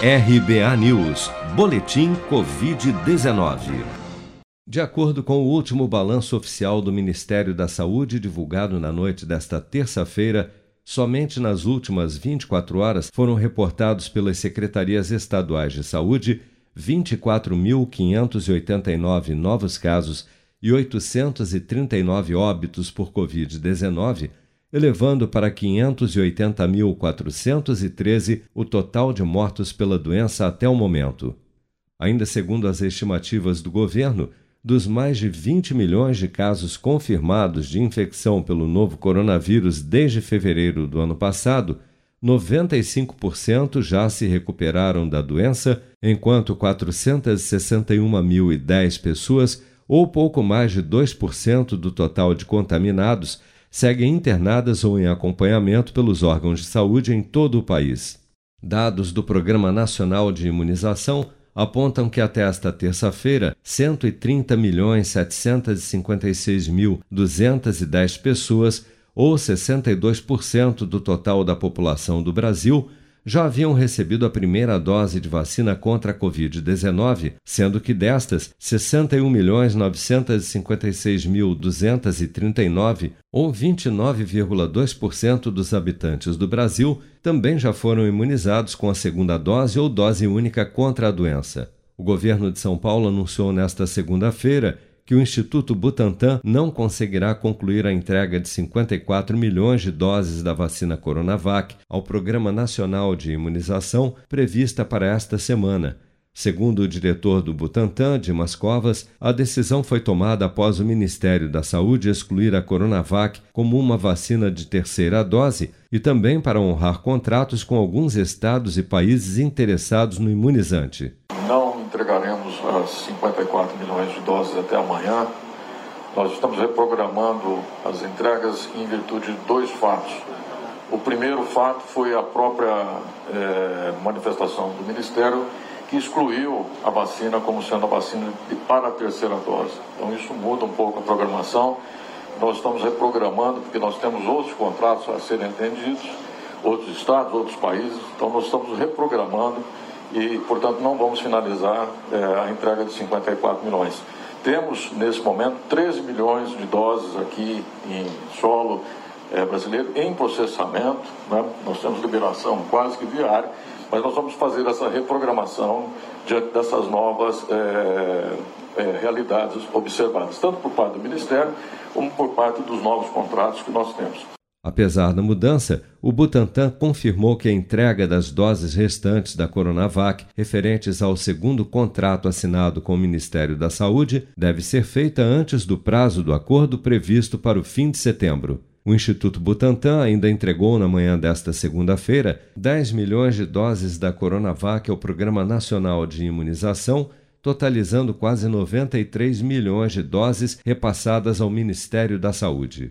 RBA News, Boletim Covid-19. De acordo com o último balanço oficial do Ministério da Saúde, divulgado na noite desta terça-feira, somente nas últimas 24 horas foram reportados pelas secretarias estaduais de saúde 24.589 novos casos e 839 óbitos por Covid-19 elevando para 580.413 o total de mortos pela doença até o momento. Ainda segundo as estimativas do governo, dos mais de 20 milhões de casos confirmados de infecção pelo novo coronavírus desde fevereiro do ano passado, 95% já se recuperaram da doença, enquanto 461.010 pessoas, ou pouco mais de 2% do total de contaminados, seguem internadas ou em acompanhamento pelos órgãos de saúde em todo o país. Dados do Programa Nacional de Imunização apontam que até esta terça-feira, 130.756.210 pessoas, ou 62% do total da população do Brasil, já haviam recebido a primeira dose de vacina contra a Covid-19, sendo que destas, 61.956.239, ou 29,2% dos habitantes do Brasil, também já foram imunizados com a segunda dose ou dose única contra a doença. O governo de São Paulo anunciou nesta segunda-feira que o Instituto Butantan não conseguirá concluir a entrega de 54 milhões de doses da vacina Coronavac ao Programa Nacional de Imunização prevista para esta semana. Segundo o diretor do Butantan, Dimas Covas, a decisão foi tomada após o Ministério da Saúde excluir a Coronavac como uma vacina de terceira dose e também para honrar contratos com alguns estados e países interessados no imunizante entregaremos as 54 milhões de doses até amanhã. Nós estamos reprogramando as entregas em virtude de dois fatos. O primeiro fato foi a própria é, manifestação do Ministério que excluiu a vacina como sendo a vacina de, para a terceira dose. Então isso muda um pouco a programação. Nós estamos reprogramando porque nós temos outros contratos a serem atendidos, outros estados, outros países. Então nós estamos reprogramando e, portanto, não vamos finalizar é, a entrega de 54 milhões. Temos, nesse momento, 13 milhões de doses aqui em solo é, brasileiro em processamento. Né? Nós temos liberação quase que diária, mas nós vamos fazer essa reprogramação diante dessas novas é, realidades observadas, tanto por parte do Ministério como por parte dos novos contratos que nós temos. Apesar da mudança, o Butantan confirmou que a entrega das doses restantes da Coronavac, referentes ao segundo contrato assinado com o Ministério da Saúde, deve ser feita antes do prazo do acordo previsto para o fim de setembro. O Instituto Butantan ainda entregou na manhã desta segunda-feira 10 milhões de doses da Coronavac ao Programa Nacional de Imunização, totalizando quase 93 milhões de doses repassadas ao Ministério da Saúde.